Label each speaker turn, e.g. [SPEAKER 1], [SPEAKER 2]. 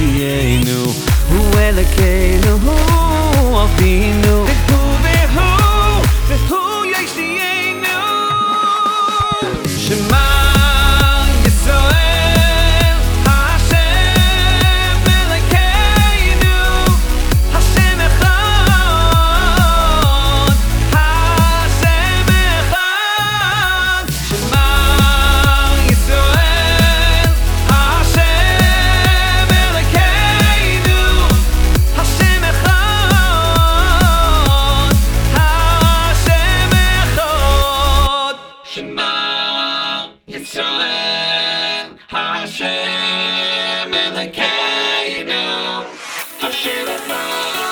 [SPEAKER 1] אישי היינו הוא אלקנו הוא insolent Hashem in the cave now. I